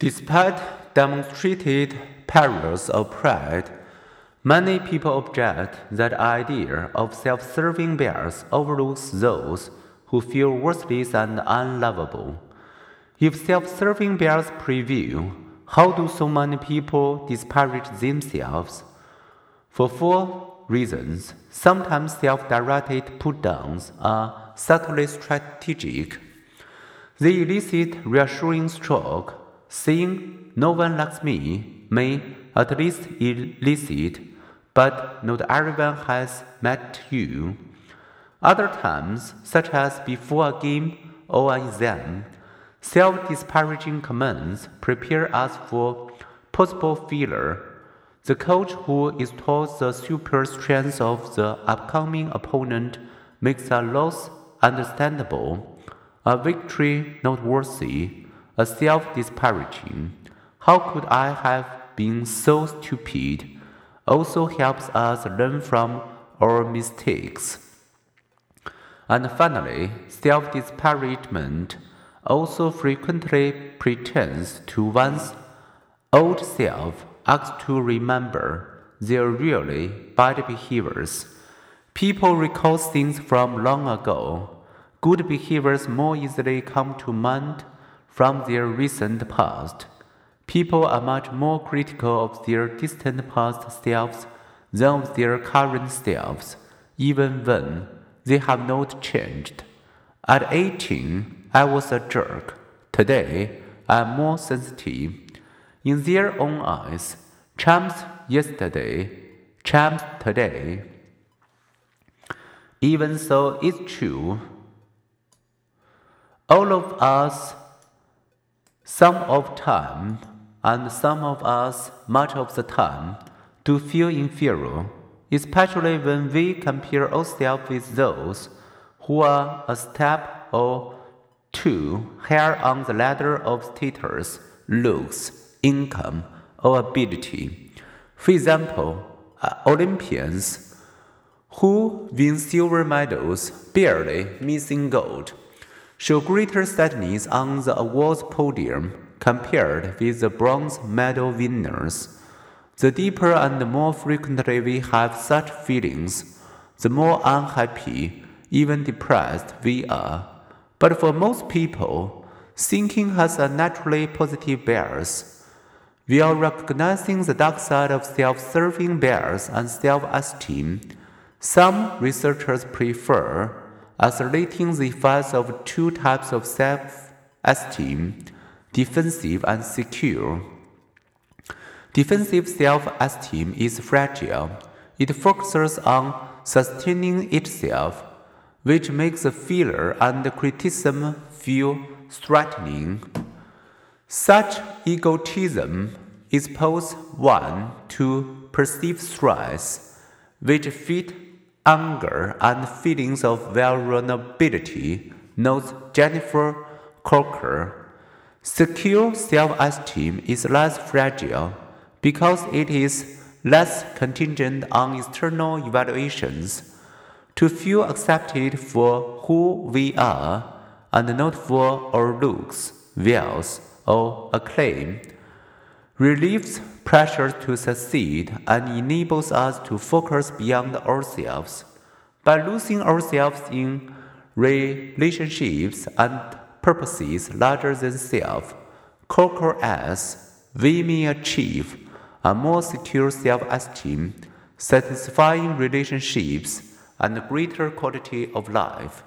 Despite demonstrated perils of pride, many people object that idea of self-serving bias overlooks those who feel worthless and unlovable. If self-serving bias prevail, how do so many people disparage themselves? For four reasons. Sometimes self-directed put-downs are subtly strategic. They elicit reassuring stroke. Saying no one likes me may at least elicit, but not everyone has met you. Other times, such as before a game or an exam, self disparaging comments prepare us for possible failure. The coach who is taught the super strength of the upcoming opponent makes a loss understandable, a victory noteworthy, a self disparaging. How could I have been so stupid? Also helps us learn from our mistakes. And finally, self disparagement also frequently pretends to one's old self, asks to remember their really bad behaviors. People recall things from long ago. Good behaviors more easily come to mind from their recent past. People are much more critical of their distant past selves than of their current selves, even when they have not changed. At 18, I was a jerk. Today, I am more sensitive. In their own eyes, champs yesterday, champs today. Even so, it's true. All of us, some of time, and some of us much of the time, do feel inferior especially when we compare ourselves with those who are a step or two higher on the ladder of status, looks, income, or ability. For example, Olympians who win silver medals, barely missing gold, show greater sadness on the awards podium compared with the bronze medal winners. The deeper and more frequently we have such feelings, the more unhappy, even depressed we are. But for most people, thinking has a naturally positive bias. We are recognizing the dark side of self serving bias and self esteem. Some researchers prefer isolating the effects of two types of self esteem defensive and secure. Defensive self esteem is fragile. It focuses on sustaining itself, which makes failure and criticism feel threatening. Such egotism exposes one to perceived stress, which feed anger and feelings of vulnerability, notes Jennifer Crocker. Secure self esteem is less fragile because it is less contingent on external evaluations, to feel accepted for who we are and not for our looks, wealth, or acclaim, relieves pressure to succeed and enables us to focus beyond ourselves. By losing ourselves in relationships and purposes larger than self, Crocker as we may achieve a more secure self esteem, satisfying relationships, and greater quality of life.